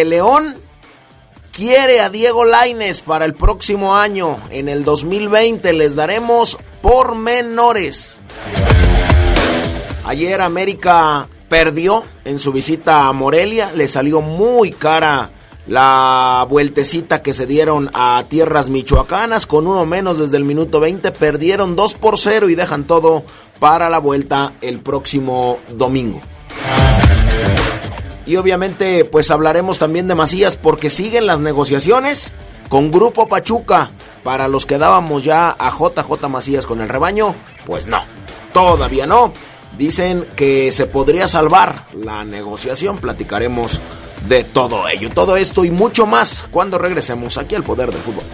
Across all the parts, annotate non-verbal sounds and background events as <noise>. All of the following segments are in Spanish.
El León quiere a Diego Laines para el próximo año. En el 2020 les daremos pormenores. Ayer América perdió en su visita a Morelia. Le salió muy cara la vueltecita que se dieron a tierras michoacanas. Con uno menos desde el minuto 20 perdieron 2 por 0 y dejan todo para la vuelta el próximo domingo. Y obviamente pues hablaremos también de Macías porque siguen las negociaciones con Grupo Pachuca. Para los que dábamos ya a JJ Macías con el rebaño, pues no, todavía no. Dicen que se podría salvar la negociación, platicaremos de todo ello, todo esto y mucho más cuando regresemos aquí al Poder del Fútbol.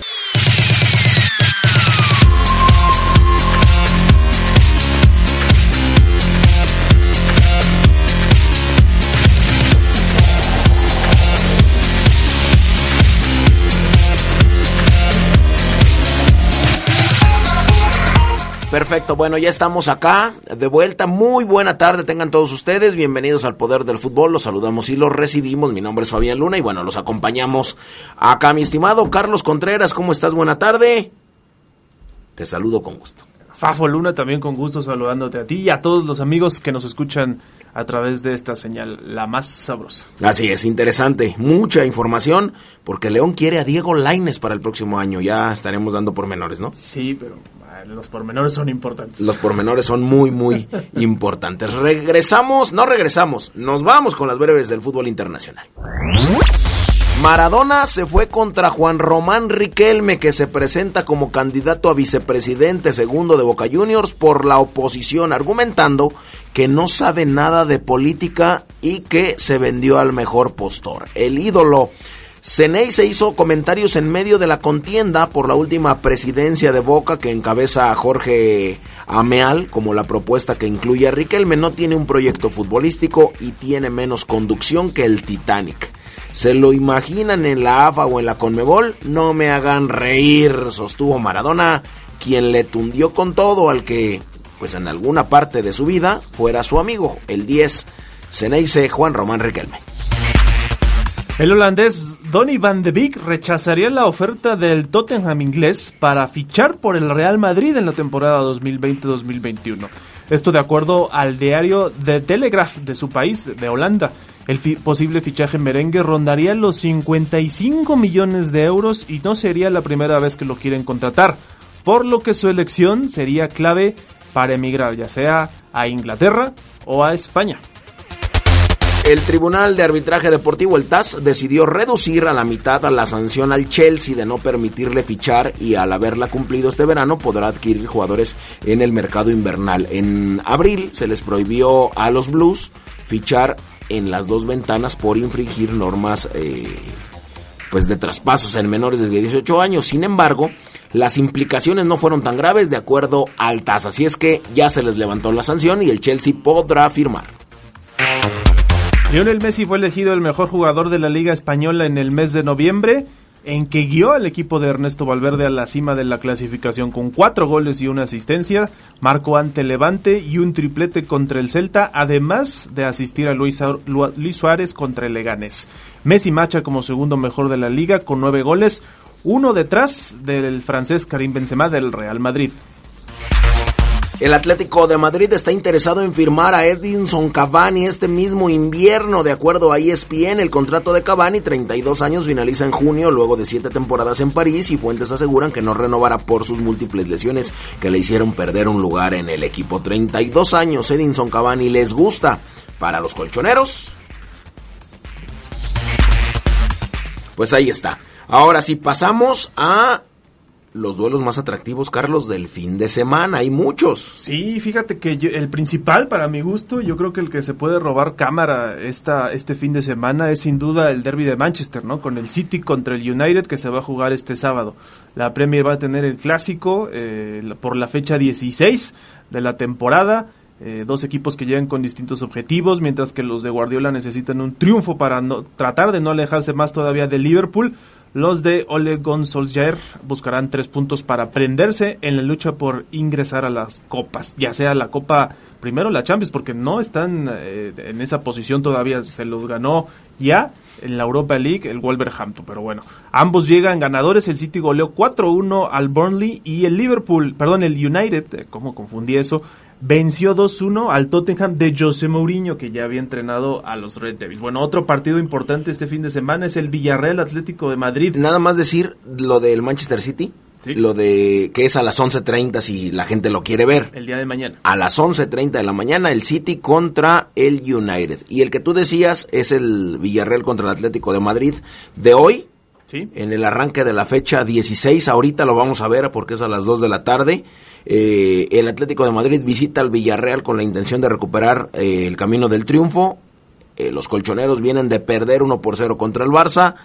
Perfecto, bueno, ya estamos acá, de vuelta. Muy buena tarde, tengan todos ustedes. Bienvenidos al Poder del Fútbol. Los saludamos y los recibimos. Mi nombre es Fabián Luna y bueno, los acompañamos acá, mi estimado Carlos Contreras. ¿Cómo estás? Buena tarde. Te saludo con gusto. Fafo Luna, también con gusto saludándote a ti y a todos los amigos que nos escuchan a través de esta señal, la más sabrosa. Así es, interesante. Mucha información, porque León quiere a Diego Laines para el próximo año. Ya estaremos dando pormenores, ¿no? Sí, pero los pormenores son importantes. Los pormenores son muy, muy <laughs> importantes. Regresamos, no regresamos, nos vamos con las breves del fútbol internacional. Maradona se fue contra Juan Román Riquelme, que se presenta como candidato a vicepresidente segundo de Boca Juniors por la oposición, argumentando que no sabe nada de política y que se vendió al mejor postor. El ídolo Ceney se hizo comentarios en medio de la contienda por la última presidencia de Boca que encabeza a Jorge Ameal, como la propuesta que incluye a Riquelme no tiene un proyecto futbolístico y tiene menos conducción que el Titanic. ¿Se lo imaginan en la AFA o en la Conmebol? No me hagan reír, sostuvo Maradona, quien le tundió con todo al que, pues en alguna parte de su vida, fuera su amigo, el 10, Ceneice Juan Román Riquelme. El holandés Donny van de Beek rechazaría la oferta del Tottenham inglés para fichar por el Real Madrid en la temporada 2020-2021. Esto de acuerdo al diario The Telegraph de su país, de Holanda. El posible fichaje merengue rondaría los 55 millones de euros y no sería la primera vez que lo quieren contratar, por lo que su elección sería clave para emigrar ya sea a Inglaterra o a España. El Tribunal de Arbitraje Deportivo, el TAS, decidió reducir a la mitad la sanción al Chelsea de no permitirle fichar y al haberla cumplido este verano podrá adquirir jugadores en el mercado invernal. En abril se les prohibió a los Blues fichar en las dos ventanas por infringir normas eh, pues de traspasos en menores de 18 años. Sin embargo, las implicaciones no fueron tan graves de acuerdo al TAS, así es que ya se les levantó la sanción y el Chelsea podrá firmar. Lionel Messi fue elegido el mejor jugador de la Liga Española en el mes de noviembre, en que guió al equipo de Ernesto Valverde a la cima de la clasificación con cuatro goles y una asistencia, marcó ante Levante y un triplete contra el Celta, además de asistir a Luis, Suárez contra el Leganés. Messi marcha como segundo mejor de la liga con nueve goles, uno detrás del francés Karim Benzema del Real Madrid. El Atlético de Madrid está interesado en firmar a Edinson Cavani este mismo invierno. De acuerdo a ESPN, el contrato de Cavani, 32 años, finaliza en junio luego de siete temporadas en París y fuentes aseguran que no renovará por sus múltiples lesiones que le hicieron perder un lugar en el equipo. 32 años, Edinson Cavani les gusta. Para los colchoneros, pues ahí está. Ahora sí, pasamos a los duelos más atractivos, Carlos, del fin de semana. Hay muchos. Sí, fíjate que el principal, para mi gusto, yo creo que el que se puede robar cámara esta, este fin de semana es sin duda el derby de Manchester, ¿no? Con el City contra el United que se va a jugar este sábado. La Premier va a tener el clásico eh, por la fecha 16 de la temporada. Eh, dos equipos que llegan con distintos objetivos, mientras que los de Guardiola necesitan un triunfo para no, tratar de no alejarse más todavía de Liverpool. Los de Ole Gunnar buscarán tres puntos para prenderse en la lucha por ingresar a las copas, ya sea la Copa, primero la Champions, porque no están eh, en esa posición todavía, se los ganó ya en la Europa League el Wolverhampton, pero bueno, ambos llegan ganadores, el City goleó 4-1 al Burnley y el Liverpool, perdón, el United, eh, ¿cómo confundí eso? Venció 2-1 al Tottenham de José Mourinho, que ya había entrenado a los Red Devils. Bueno, otro partido importante este fin de semana es el Villarreal Atlético de Madrid. Nada más decir lo del Manchester City. Lo de que es a las 11.30 si la gente lo quiere ver. El día de mañana. A las 11.30 de la mañana el City contra el United. Y el que tú decías es el Villarreal contra el Atlético de Madrid de hoy. ¿Sí? En el arranque de la fecha 16. Ahorita lo vamos a ver porque es a las 2 de la tarde. Eh, el Atlético de Madrid visita al Villarreal con la intención de recuperar eh, el camino del triunfo. Eh, los colchoneros vienen de perder 1 por 0 contra el Barça,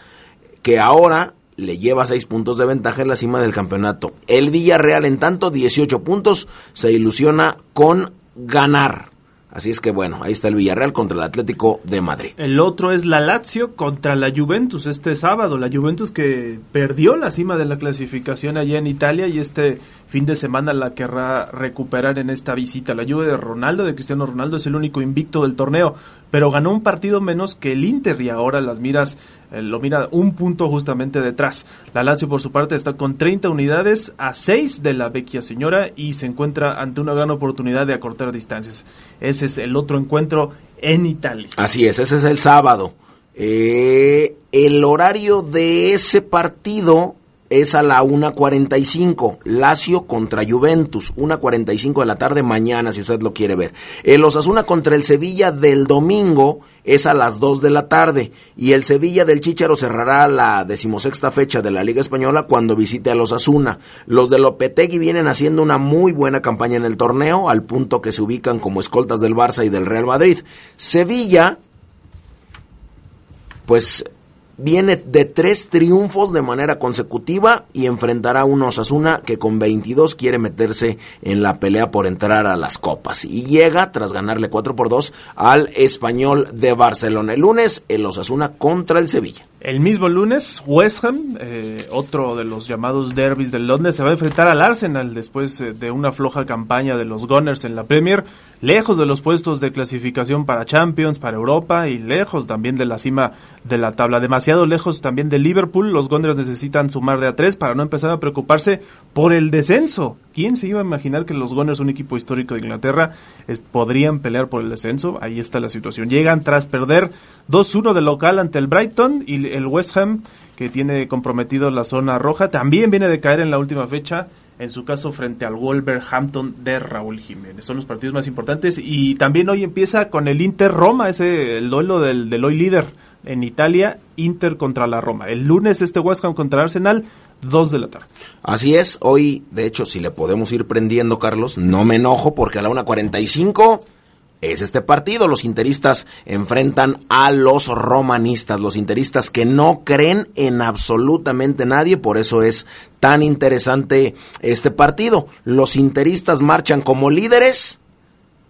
que ahora le lleva 6 puntos de ventaja en la cima del campeonato. El Villarreal, en tanto, 18 puntos, se ilusiona con ganar. Así es que bueno, ahí está el Villarreal contra el Atlético de Madrid. El otro es la Lazio contra la Juventus este sábado. La Juventus que perdió la cima de la clasificación allá en Italia y este fin de semana la querrá recuperar en esta visita. La Juve de Ronaldo, de Cristiano Ronaldo, es el único invicto del torneo, pero ganó un partido menos que el Inter y ahora las miras, eh, lo mira un punto justamente detrás. La Lazio por su parte está con 30 unidades a 6 de la vecchia señora y se encuentra ante una gran oportunidad de acortar distancias. Ese es el otro encuentro en Italia. Así es, ese es el sábado. Eh, el horario de ese partido es a la 1.45. Lazio contra Juventus, 1.45 de la tarde mañana, si usted lo quiere ver. El Osasuna contra el Sevilla del domingo es a las 2 de la tarde. Y el Sevilla del Chicharo cerrará la decimosexta fecha de la Liga Española cuando visite a los Osasuna. Los de Lopetegui vienen haciendo una muy buena campaña en el torneo, al punto que se ubican como escoltas del Barça y del Real Madrid. Sevilla, pues viene de tres triunfos de manera consecutiva y enfrentará a un Osasuna que con 22 quiere meterse en la pelea por entrar a las copas. Y llega, tras ganarle 4 por 2, al español de Barcelona. El lunes, el Osasuna contra el Sevilla. El mismo lunes, West Ham, eh, otro de los llamados derbis del Londres, se va a enfrentar al Arsenal después eh, de una floja campaña de los Gunners en la Premier, lejos de los puestos de clasificación para Champions, para Europa y lejos también de la cima de la tabla. Demasiado lejos también de Liverpool. Los Gunners necesitan sumar de a tres para no empezar a preocuparse por el descenso. ¿Quién se iba a imaginar que los Gunners, un equipo histórico de Inglaterra, podrían pelear por el descenso? Ahí está la situación. Llegan tras perder 2-1 de local ante el Brighton y el West Ham, que tiene comprometido la zona roja, también viene de caer en la última fecha en su caso frente al Wolverhampton de Raúl Jiménez. Son los partidos más importantes y también hoy empieza con el Inter Roma, ese el duelo del, del hoy líder en Italia, Inter contra la Roma. El lunes este West Ham contra Arsenal, 2 de la tarde. Así es, hoy de hecho si le podemos ir prendiendo Carlos, no me enojo porque a la 1.45 es este partido. Los interistas enfrentan a los romanistas, los interistas que no creen en absolutamente nadie, por eso es tan interesante este partido. Los interistas marchan como líderes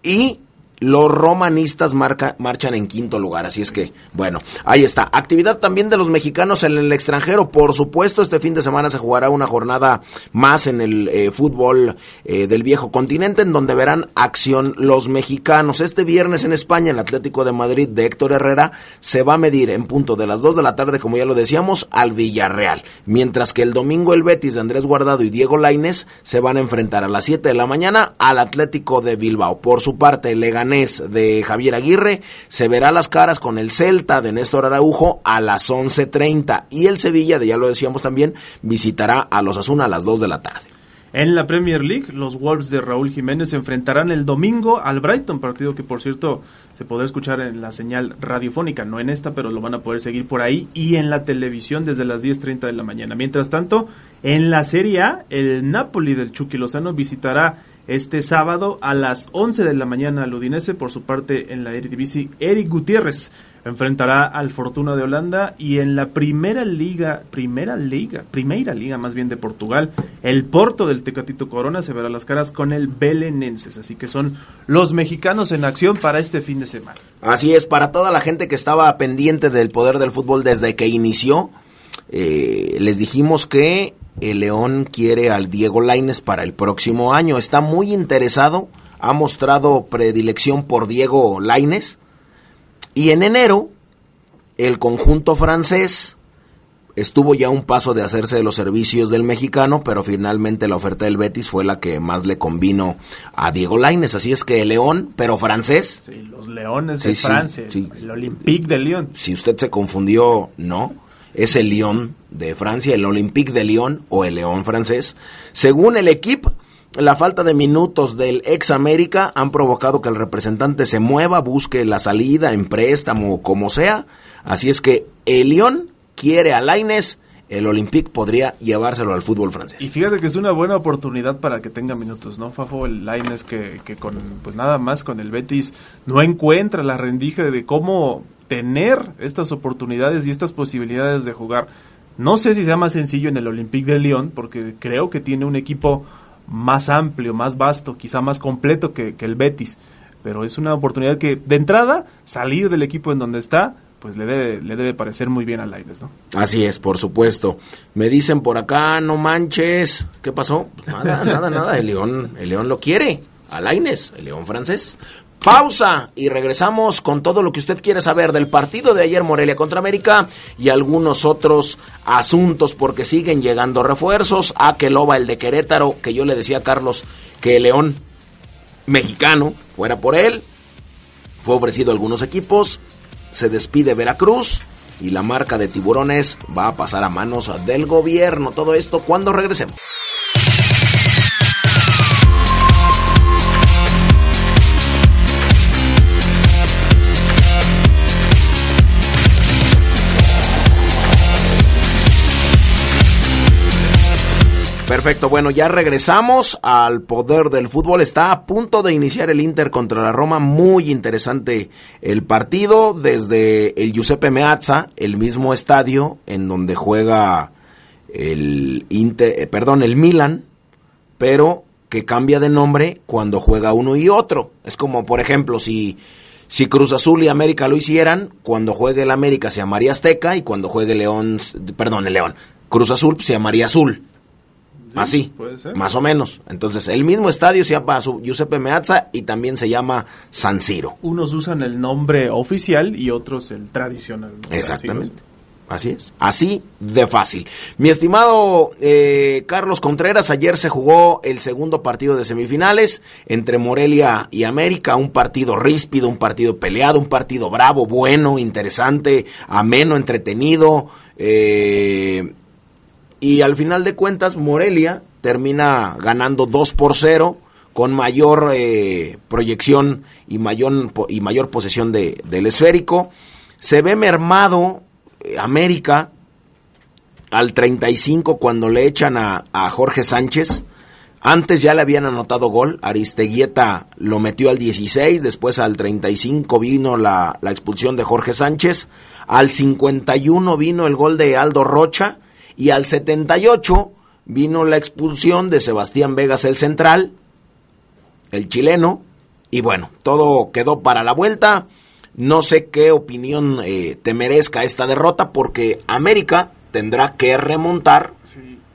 y los romanistas marchan en quinto lugar, así es que, bueno, ahí está. Actividad también de los mexicanos en el extranjero. Por supuesto, este fin de semana se jugará una jornada más en el eh, fútbol eh, del viejo continente, en donde verán acción los mexicanos. Este viernes en España, el Atlético de Madrid de Héctor Herrera se va a medir en punto de las 2 de la tarde, como ya lo decíamos, al Villarreal. Mientras que el domingo el Betis de Andrés Guardado y Diego Laines se van a enfrentar a las 7 de la mañana al Atlético de Bilbao. Por su parte, De Javier Aguirre se verá las caras con el Celta de Néstor Araujo a las 11.30 y el Sevilla, de ya lo decíamos también, visitará a los Asuna a las 2 de la tarde. En la Premier League, los Wolves de Raúl Jiménez se enfrentarán el domingo al Brighton, partido que por cierto se podrá escuchar en la señal radiofónica, no en esta, pero lo van a poder seguir por ahí y en la televisión desde las 10.30 de la mañana. Mientras tanto, en la Serie A, el Napoli del Chucky Lozano visitará este sábado a las 11 de la mañana al Udinese. Por su parte, en la Eredivisie, Eric Gutiérrez enfrentará al Fortuna de Holanda y en la primera liga, primera liga, primera liga más bien de Portugal, el Porto del Tecatito Corona se verá las caras con el Belenenses. Así que son los mexicanos en acción para este fin de semana. Así es, para toda la gente que estaba pendiente del poder del fútbol desde que inició, eh, les dijimos que el León quiere al Diego Laines para el próximo año. Está muy interesado, ha mostrado predilección por Diego Laines. Y en enero, el conjunto francés estuvo ya a un paso de hacerse de los servicios del mexicano, pero finalmente la oferta del Betis fue la que más le convino a Diego Laines. Así es que el León, pero francés. Sí, los Leones de Francia, el Olympique de Lyon. Si usted se confundió, no es el Lyon de Francia, el Olympique de Lyon o el León francés. Según el equipo, la falta de minutos del ex América han provocado que el representante se mueva, busque la salida en préstamo o como sea. Así es que el Lyon quiere a Laines, el Olympique podría llevárselo al fútbol francés. Y fíjate que es una buena oportunidad para que tenga minutos, ¿no? Fafo, el Laines que, que con, pues nada más con el Betis no encuentra la rendija de cómo tener estas oportunidades y estas posibilidades de jugar. No sé si sea más sencillo en el Olympique de Lyon, porque creo que tiene un equipo más amplio, más vasto, quizá más completo que, el Betis. Pero es una oportunidad que, de entrada, salir del equipo en donde está, pues le debe, le debe parecer muy bien a Laines, ¿no? Así es, por supuesto. Me dicen por acá, no manches. ¿Qué pasó? Nada, nada, nada. El León, el León lo quiere. A Laines, el León francés. Pausa y regresamos con todo lo que usted quiere saber del partido de ayer Morelia contra América y algunos otros asuntos porque siguen llegando refuerzos. A Queloba, el de Querétaro, que yo le decía a Carlos que el León mexicano fuera por él. Fue ofrecido a algunos equipos. Se despide Veracruz y la marca de tiburones va a pasar a manos del gobierno. Todo esto cuando regresemos. Perfecto, bueno, ya regresamos al poder del fútbol. Está a punto de iniciar el Inter contra la Roma. Muy interesante el partido desde el Giuseppe Meazza, el mismo estadio en donde juega el Inter, eh, perdón, el Milan, pero que cambia de nombre cuando juega uno y otro. Es como, por ejemplo, si si Cruz Azul y América lo hicieran, cuando juegue el América se llamaría Azteca y cuando juegue León, perdón, el León, Cruz Azul se llamaría Azul. Así, más o menos. Entonces, el mismo estadio se llama Giuseppe Meazza y también se llama San Siro. Unos usan el nombre oficial y otros el tradicional. Exactamente. Así es. Así de fácil. Mi estimado eh, Carlos Contreras, ayer se jugó el segundo partido de semifinales entre Morelia y América. Un partido ríspido, un partido peleado, un partido bravo, bueno, interesante, ameno, entretenido. Eh, y al final de cuentas Morelia termina ganando 2 por 0 con mayor eh, proyección y mayor, y mayor posesión de, del esférico. Se ve mermado eh, América al 35 cuando le echan a, a, Jorge Sánchez. Antes ya le habían anotado gol, Aristeguieta lo metió al 16, después al 35 vino la, la expulsión de Jorge Sánchez, al 51 vino el gol de Aldo Rocha, y al 78 vino la expulsión de Sebastián Vegas el central, el chileno, Y bueno, todo quedó para la vuelta. No sé qué opinión eh, te merezca esta derrota porque América tendrá que remontar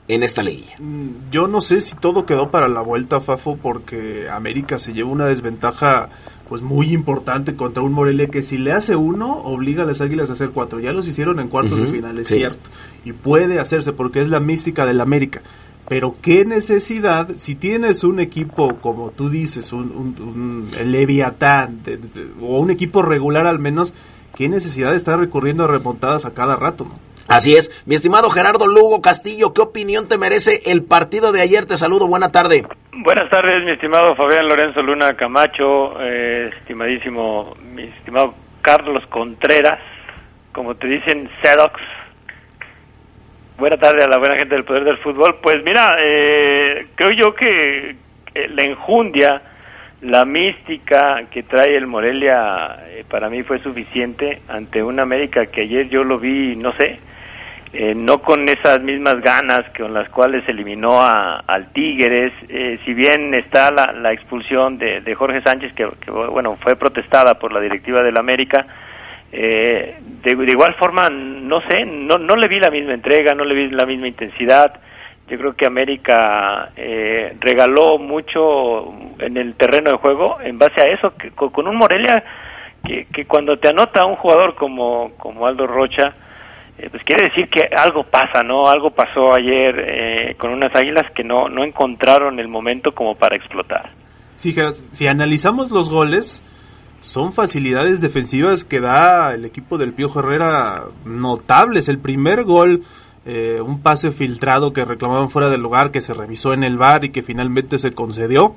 en esta liguilla. Mm, yo no sé si todo quedó para la vuelta, Fafo, porque América se lleva una desventaja pues muy importante contra un Morelia que si le hace uno, obliga a las Águilas a hacer cuatro. Ya los hicieron en cuartos de final, es cierto. Y puede hacerse porque es la mística del América. Pero qué necesidad, si tienes un equipo, como tú dices, un, un, Leviatán, o un equipo regular al menos, qué necesidad de estar recurriendo a remontadas a cada rato, ¿no? Así es. Mi estimado Gerardo Lugo Castillo, ¿qué opinión te merece el partido de ayer? Te saludo, buena tarde. Buenas tardes, mi estimado Fabián Lorenzo Luna Camacho, eh, estimadísimo, mi estimado Carlos Contreras, como te dicen, Sedox. Buena tarde a la buena gente del Poder del Fútbol. Pues mira, eh, creo yo que la enjundia, la mística que trae el Morelia, eh, para mí fue suficiente ante una América que ayer yo lo vi, no sé, eh, no con esas mismas ganas con las cuales eliminó a, al Tigres, eh, si bien está la, la expulsión de, de, Jorge Sánchez, que, bueno, fue protestada por la directiva del América, eh, de, igual forma, no sé, no, no le vi la misma entrega, no le vi la misma intensidad, yo creo que América eh, regaló mucho en el terreno de juego en base a eso, que, con, un Morelia que, que cuando te anota un jugador como, como Aldo Rocha, eh, pues quiere decir que algo pasa, ¿no? Algo pasó ayer eh, con unas águilas que no, no encontraron el momento como para explotar. Sí, si analizamos los goles, son facilidades defensivas que da el equipo del Piojo Herrera notables. El primer gol, eh, un pase filtrado que reclamaban fuera del lugar, que se revisó en el bar y que finalmente se concedió.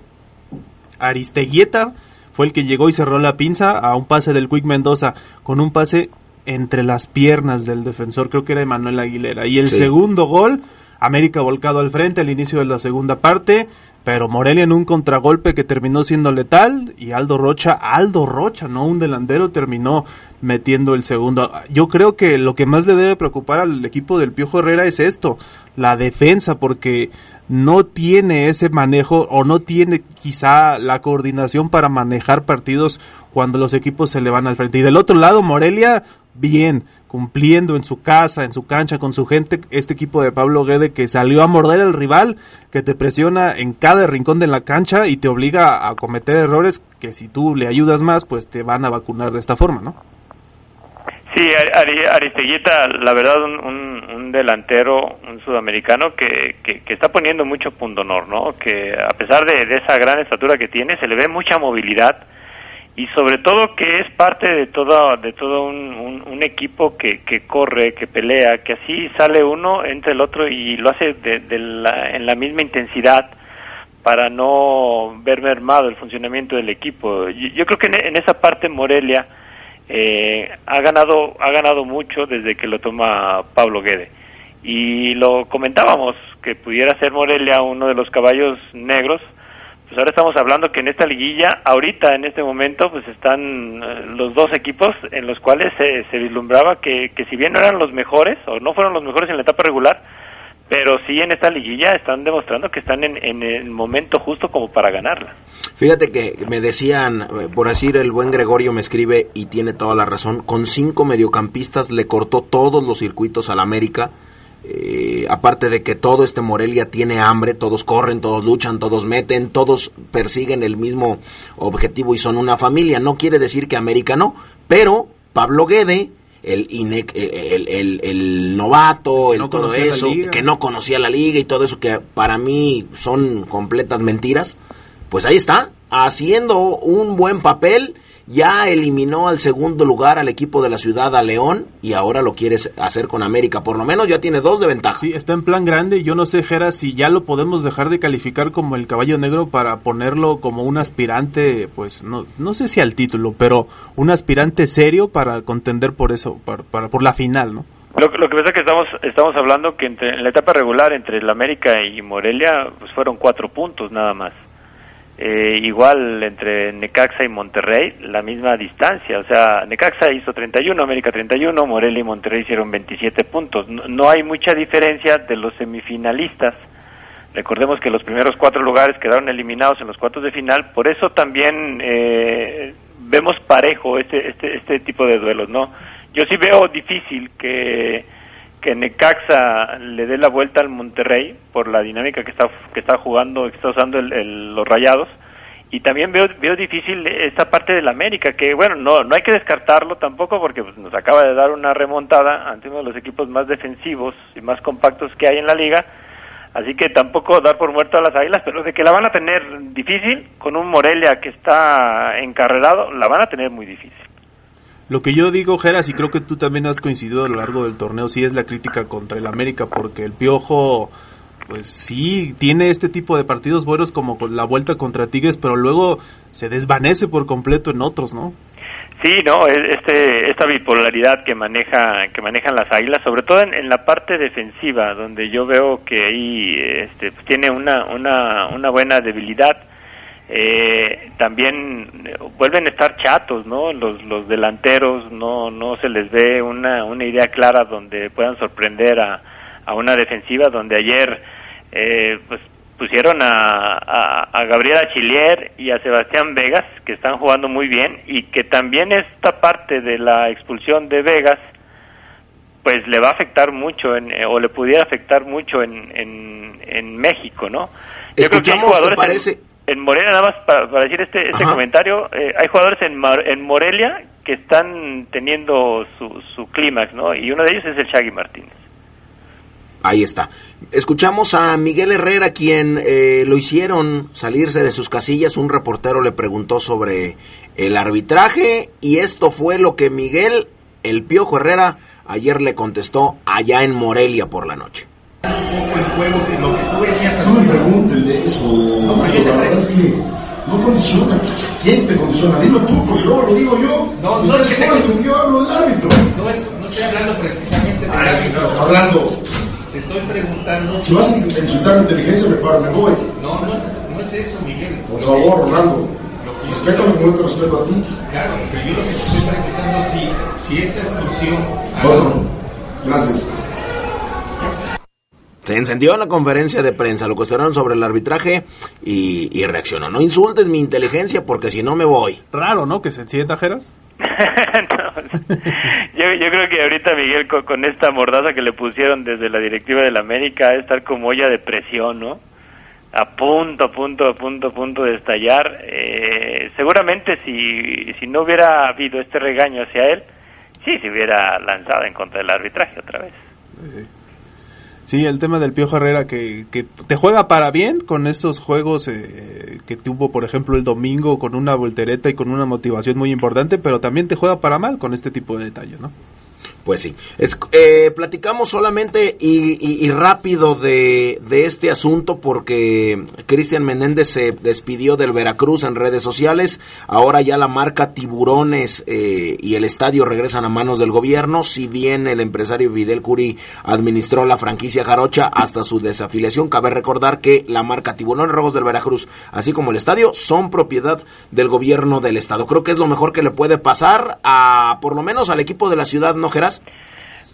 Aristeguieta fue el que llegó y cerró la pinza a un pase del Quick Mendoza con un pase entre las piernas del defensor, creo que era Emanuel Aguilera. Y el segundo gol, América volcado al frente al inicio de la segunda parte, pero Morelia en un contragolpe que terminó siendo letal y Aldo Rocha, Aldo Rocha, no un delantero, terminó metiendo el segundo. Yo creo que lo que más le debe preocupar al equipo del Piojo Herrera es esto, la defensa, porque no tiene ese manejo o no tiene quizá la coordinación para manejar partidos cuando los equipos se le van al frente. Y del otro lado, Morelia bien, cumpliendo en su casa, en su cancha, con su gente, este equipo de Pablo Guede que salió a morder al rival, que te presiona en cada rincón de la cancha y te obliga a cometer errores que si tú le ayudas más, pues te van a vacunar de esta forma, ¿no? Sí, Aristeguita, la verdad, un, delantero, un sudamericano que, que, está poniendo mucho punto honor, ¿no? Que a pesar de esa gran estatura que tiene, se le ve mucha movilidad, y sobre todo que es parte de todo de todo un, un, equipo que, que, corre que pelea que así sale uno entre el otro y lo hace de, la, en la misma intensidad para no ver mermado el funcionamiento del equipo. Yo, creo que en, esa parte Morelia eh, ha ganado ha ganado mucho desde que lo toma Pablo Guede. Y lo comentábamos que pudiera ser Morelia uno de los caballos negros pues ahora estamos hablando que en esta liguilla, ahorita en este momento, pues están eh, los dos equipos en los cuales se, se vislumbraba que, que si bien no eran los mejores o no fueron los mejores en la etapa regular, pero sí en esta liguilla están demostrando que están en, en, el momento justo como para ganarla. Fíjate que me decían, eh, por decir el buen Gregorio me escribe y tiene toda la razón, con cinco mediocampistas le cortó todos los circuitos al América eh, aparte de que todo este Morelia tiene hambre, todos corren, todos luchan, todos meten, todos persiguen el mismo objetivo y son una familia. No quiere decir que América no, pero Pablo Guede, el, el, el, novato, el todo eso, que no conocía la liga y todo eso que para mí son completas mentiras, pues ahí está, haciendo un buen papel ya eliminó al segundo lugar al equipo de la ciudad, a León, y ahora lo quiere hacer con América. Por lo menos ya tiene dos de ventaja. Sí, está en plan grande. Yo no sé, Jera, si ya lo podemos dejar de calificar como el caballo negro para ponerlo como un aspirante, pues no, no sé si al título, pero un aspirante serio para contender por eso, para, por la final, ¿no? Lo, lo, que pasa es que estamos, estamos hablando que entre, en la etapa regular entre el América y Morelia pues fueron cuatro puntos nada más. Eh, igual entre Necaxa y Monterrey, la misma distancia. O sea, Necaxa hizo 31, América 31, Morelia y Monterrey hicieron 27 puntos. No, hay mucha diferencia de los semifinalistas Recordemos que los primeros cuatro lugares quedaron eliminados en los cuartos de final, por eso también eh, vemos parejo este, este, este tipo de duelos, ¿no? Yo sí veo difícil que, que Necaxa le dé la vuelta al Monterrey por la dinámica que está, que está jugando, que está usando los Rayados, y también veo, veo difícil esta parte del América, que bueno, no, no hay que descartarlo tampoco porque pues, nos acaba de dar una remontada ante uno de los equipos más defensivos y más compactos que hay en la liga, Así que tampoco dar por muerto a las Águilas, pero de que la van a tener difícil, con un Morelia que está encarrerado, la van a tener muy difícil. Lo que yo digo, Geras, y creo que tú también has coincidido a lo largo del torneo, sí es la crítica contra el América, porque el Piojo, pues sí, tiene este tipo de partidos buenos como la vuelta contra Tigres, pero luego se desvanece por completo en otros, ¿no? Sí, no, este, esta bipolaridad que maneja, que manejan las águilas, sobre todo en, la parte defensiva, donde yo veo que ahí este, pues, tiene una buena debilidad. Eh, también vuelven a estar chatos, ¿no? Los, los delanteros no, no se les ve una, una idea clara donde puedan sorprender a, a una defensiva, donde ayer, eh, pues pusieron a, a, Gabriela Chilier y a Sebastián Vegas, que están jugando muy bien, y que también esta parte de la expulsión de Vegas, pues le va a afectar mucho, en, eh, o le pudiera afectar mucho en, en, México, ¿no? Yo creo que hay jugadores parece? En, Morelia, nada más para, decir este, este comentario, eh, hay jugadores en, en Morelia que están teniendo su, su clímax, ¿no? Y uno de ellos es el Shaggy Martínez. Ahí está. Escuchamos a Miguel Herrera, quien eh, lo hicieron salirse de sus casillas. Un reportero le preguntó sobre el arbitraje y esto fue lo que Miguel, el Piojo Herrera, ayer le contestó allá en Morelia por la noche. No condiciona. ¿Quién te condiciona? Dilo tú, porque luego lo digo yo. No, no, es yo hablo del árbitro. No, no estoy hablando precisamente del árbitro. Hablando te estoy preguntando. Si vas a insultar mi inteligencia, me paro, me voy. No, no, no es eso, Miguel. Por favor, Rolando. Respétame como yo te respeto a ti. Claro, pero yo lo que te estoy preguntando si, si esa exclusión. Otro. Gracias. Se encendió la conferencia de prensa, lo cuestionaron sobre el arbitraje y, y, reaccionó. No insultes mi inteligencia porque si no me voy. Raro, ¿no? Que se encienda, Jeras. <laughs> yo, yo creo que ahorita Miguel con, esta mordaza que le pusieron desde la directiva de la América es estar como olla de presión, ¿no? A punto, a punto, a punto, a punto de estallar. Eh, seguramente si, si no hubiera habido este regaño hacia él, sí se hubiera lanzado en contra del arbitraje otra vez. Sí. Sí, el tema del Piojo Herrera que, que te juega para bien con esos juegos eh, que tuvo, por ejemplo, el domingo con una voltereta y con una motivación muy importante, pero también te juega para mal con este tipo de detalles, ¿no? Pues sí. Eh, platicamos solamente y, rápido de, este asunto porque Cristian Menéndez se despidió del Veracruz en redes sociales. Ahora ya la marca Tiburones eh, y el estadio regresan a manos del gobierno. Si bien el empresario Fidel Curi administró la franquicia Jarocha hasta su desafiliación, cabe recordar que la marca Tiburones Rojos del Veracruz, así como el estadio, son propiedad del gobierno del estado. Creo que es lo mejor que le puede pasar a, por lo menos al equipo de la ciudad, ¿no,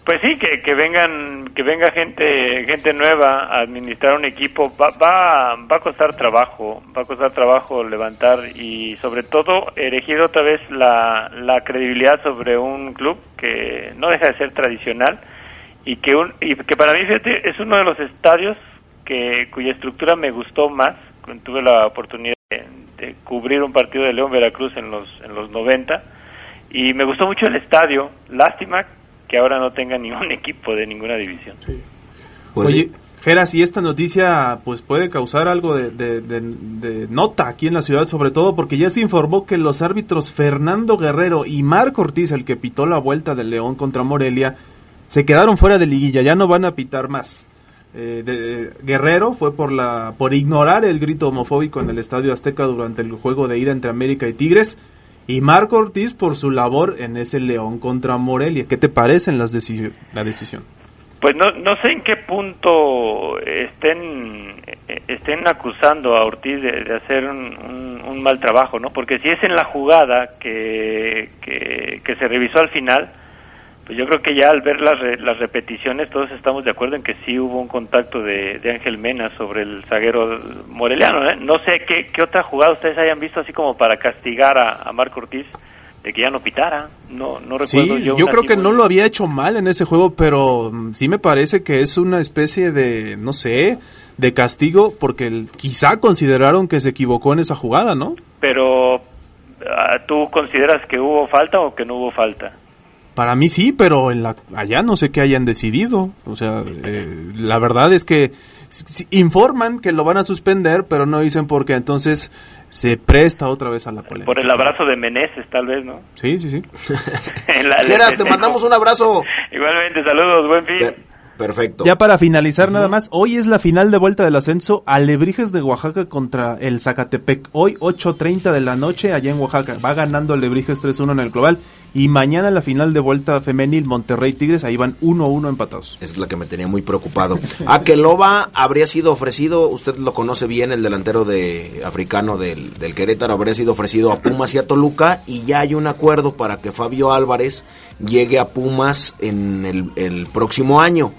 Pues sí, que, vengan, que venga gente, gente nueva a administrar un equipo. Va, va, va a costar trabajo, va a costar trabajo levantar y sobre todo erigir otra vez la, la credibilidad sobre un club que no deja de ser tradicional y que un, y que para mí es uno de los estadios que cuya estructura me gustó más. Tuve la oportunidad de, de cubrir un partido de León Veracruz en los en los 90 y me gustó mucho el estadio, lástima que ahora no tenga <laughs> ningún equipo de ninguna división. Pues Oye, Geras, y esta noticia pues puede causar algo de, nota aquí en la ciudad, sobre todo porque ya se informó que los árbitros Fernando Guerrero y Marco Ortiz, el que pitó la vuelta del León contra Morelia, se quedaron fuera de liguilla, ya no van a pitar más. Eh, de, Guerrero fue por la por ignorar el grito homofóbico en el Estadio Azteca durante el juego de ida entre América y Tigres y Marco Ortiz por su labor en ese León contra Morelia. ¿Qué te parece en las la decisión? Pues no, no sé en qué punto estén estén acusando a Ortiz de, hacer un, mal trabajo, ¿no? Porque si es en la jugada que, que, se revisó al final, Pues yo creo que ya al ver las, re- las repeticiones todos estamos de acuerdo en que sí hubo un contacto de, de Ángel Mena sobre el zaguero moreliano. ¿eh? No sé qué, qué otra jugada ustedes hayan visto así como para castigar a, a Marco Ortiz de que ya no pitara. No, no Sí, recuerdo yo, yo. una creo que no lo había hecho mal en ese juego, pero mm, sí me parece que es una especie de, no sé, de castigo, porque el- quizá consideraron que se equivocó en esa jugada, ¿no? Pero ah, ¿tú consideras que hubo falta o que no hubo falta? Para mí sí, pero en la, allá no sé qué hayan decidido. O sea, eh, la verdad es que informan que lo van a suspender, pero no dicen por qué. Entonces se presta otra vez a la polémica. Por el abrazo de Meneses, tal vez, ¿no? Sí, sí, sí. <laughs> Geras, te mandamos un abrazo. Igualmente, saludos, buen fin. Per- perfecto. Ya para finalizar nada más, hoy es la final de vuelta del ascenso Alebrijes de Oaxaca contra el Zacatepec. Hoy 8.30 de la noche allá en Oaxaca. Va ganando Alebrijes 3-1 en el global. Y mañana la final de vuelta femenil Monterrey Tigres. Ahí van 1-1 empatados. Es la que me tenía muy preocupado. <laughs> Akeloba habría sido ofrecido, usted lo conoce bien, el delantero de africano del, del Querétaro, habría sido ofrecido a Pumas y a Toluca y ya hay un acuerdo para que Fabio Álvarez llegue a Pumas en el, el próximo año.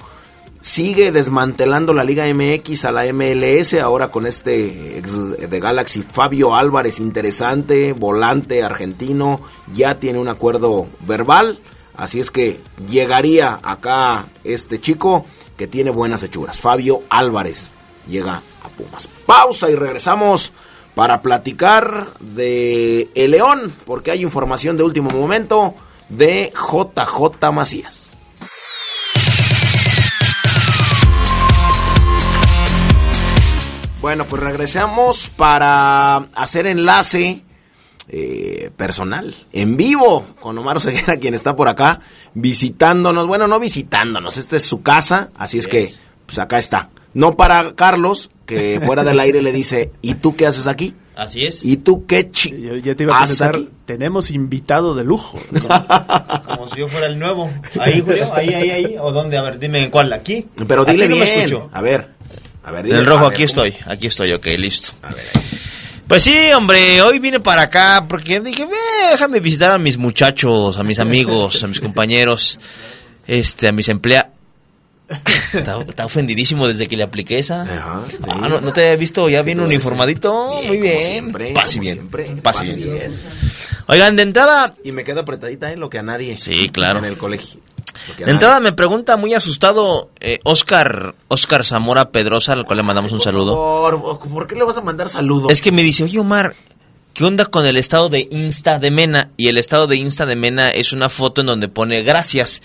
Sigue desmantelando la Liga MX a la MLS, ahora con este ex de Galaxy Fabio Álvarez, interesante, volante argentino, ya tiene un acuerdo verbal, así es que llegaría acá este chico que tiene buenas hechuras. Fabio Álvarez llega a Pumas. Pausa y regresamos para platicar de El León, porque hay información de último momento de JJ Macías. Bueno, pues regresamos para hacer enlace eh, personal, en vivo, con Omar Oseguera, <laughs> quien está por acá, visitándonos. Bueno, no visitándonos, esta es su casa, así es que, pues acá está. No para Carlos, que fuera del aire le dice, ¿y tú qué haces aquí? Así es. ¿Y tú qué Yo ya te iba a aquí? tenemos invitado de lujo. <laughs> Como si yo fuera el nuevo. Ahí, Julio, ahí, ahí, ahí. ¿O dónde? A ver, dime en cuál. ¿Aquí? Pero dile Aquí no me bien. escucho. A ver, a ver, En dile, el rojo, a ver, aquí ¿cómo? estoy. Aquí estoy, ok, listo. Pues sí, hombre, hoy vine para acá porque dije, "Ve, déjame visitar a mis muchachos, a mis amigos, a mis compañeros, este, a mis empleados. <laughs> Está, está ofendidísimo desde que le apliqué esa. Ajá, sí. Ah, no, no te había visto ya bien uniformadito. Bien, Muy bien. siempre, Pase bien. siempre, Pase bien. bien. Oigan, de entrada, Y me queda apretadita, ¿eh? Lo que a nadie. Sí, claro. En el colegio. De entrada me pregunta muy asustado eh, Oscar, Oscar Zamora Pedrosa, al cual le mandamos un saludo. Por, ¿Por qué le vas a mandar saludos? Es que me dice, oye Omar, ¿qué onda con el estado de Insta de Mena? Y el estado de Insta de Mena es una foto en donde pone gracias,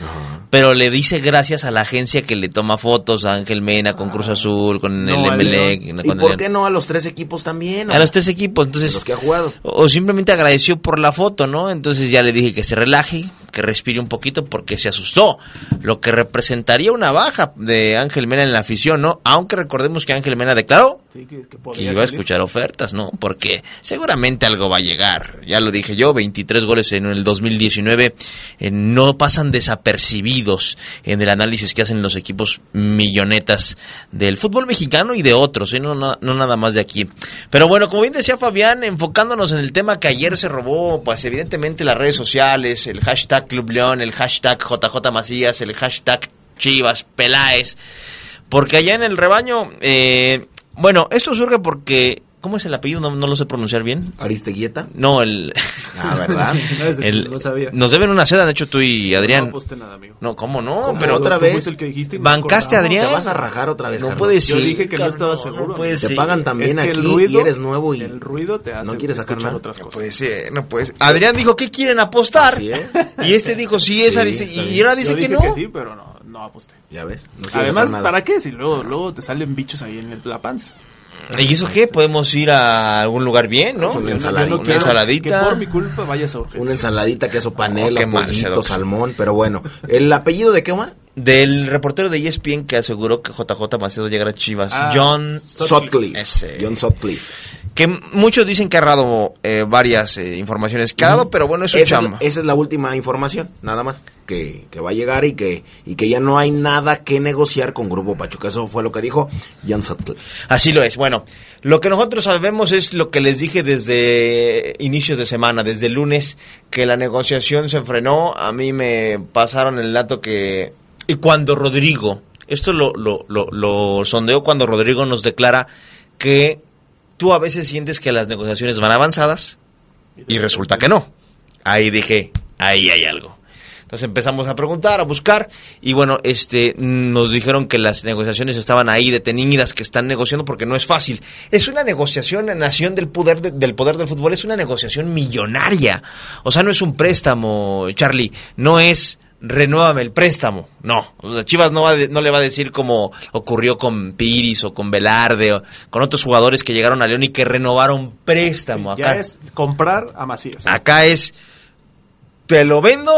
pero le dice gracias a la agencia que le toma fotos a Ángel Mena con Cruz Azul, con No, el MLE, ¿Y con por el- qué no a los tres equipos también? a los tres equipos. Entonces, los que ha jugado. o simplemente agradeció por la foto, ¿no? Entonces ya le dije que se relaje, que respire un poquito porque se asustó, lo que representaría una baja de Ángel Mena en la afición, ¿no? Aunque recordemos que Ángel Mena declaró Sí, que, iba a escuchar ofertas, ¿no? Porque seguramente algo va a llegar. Ya lo dije yo, 23 goles en el 2019 eh, no pasan desapercibidos en el análisis que hacen los equipos millonetas del fútbol mexicano y de otros, ¿eh? no, no, no nada más de aquí. Pero bueno, como bien decía Fabián, enfocándonos en el tema que ayer se robó, pues evidentemente las redes sociales, el hashtag Club León, el hashtag JJ Macías, el hashtag Chivas Peláez, porque allá en el rebaño, eh, bueno, esto surge porque, ¿cómo es el apellido? No, no lo sé pronunciar bien. Aristeguieta. No, el... <laughs> Ah, ¿verdad? <laughs> No, sí el- no sabía. nos deben una seda, de hecho tú y No Adrián. aposté nada, amigo. No, ¿cómo no? ¿Cómo Pero otra vez? el que dijiste ¿Bancaste a. Adrián? Te vas a rajar otra vez, no Carlos. puede Yo dije que no estaba No seguro. puede Te pagan también Es que aquí el ruido, y eres nuevo y... El ruido te hace no quieres sacar nada. otras No cosas. puede ser, no puede ser. Adrián dijo, ¿qué quieren apostar? Así es. Y este dijo, sí, es Sí, Ariste- está Y ahora dice Yo que dije no. sí, pero no, no aposté. Ya ves. no Además. ¿para qué? Si luego, luego te salen bichos ahí en el- la panza. ¿Y eso qué? Podemos ir a algún lugar bien, ¿no? Una ensaladita. no Una quiero ensaladita. Que por mi culpa vayas a urgencias. Una ensaladita, queso panela, Oh, qué mal, pollito, salmón, pero bueno. ¿El apellido de qué, Omar? Del reportero de ESPN que aseguró que JJ Macedo llegará a Chivas. Ah, John Sutcliffe. Ese. John Sutcliffe. Que muchos dicen que ha dado eh, varias eh, informaciones que ha dado, pero bueno, es un esa, chamba. Es, esa es la última información, nada más, que, que, va a llegar y que, y que ya no hay nada que negociar con Grupo Pachuca. Eso fue lo que dijo Jan Sutcliffe. Así lo es. Bueno, lo que nosotros sabemos es lo que les dije desde inicios de semana, desde el lunes, que la negociación se frenó. A mí me pasaron el dato que... Y cuando Rodrigo, esto lo, lo, lo, lo sondeo cuando Rodrigo nos declara que tú a veces sientes que las negociaciones van avanzadas y resulta que no. Ahí dije, ahí hay algo. Entonces empezamos a preguntar, a buscar y bueno, este nos dijeron que las negociaciones estaban ahí detenidas, que están negociando porque no es fácil. Es una negociación en nación del poder de, del poder del fútbol, es una negociación millonaria. O sea, no es un préstamo, Charlie, no es renuévame el préstamo. No, o sea, Chivas no, va de, no le va a decir como ocurrió con Piris o con Velarde o con otros jugadores que llegaron a León y que renovaron préstamo. Ya es comprar a Macías. Acá es, te lo vendo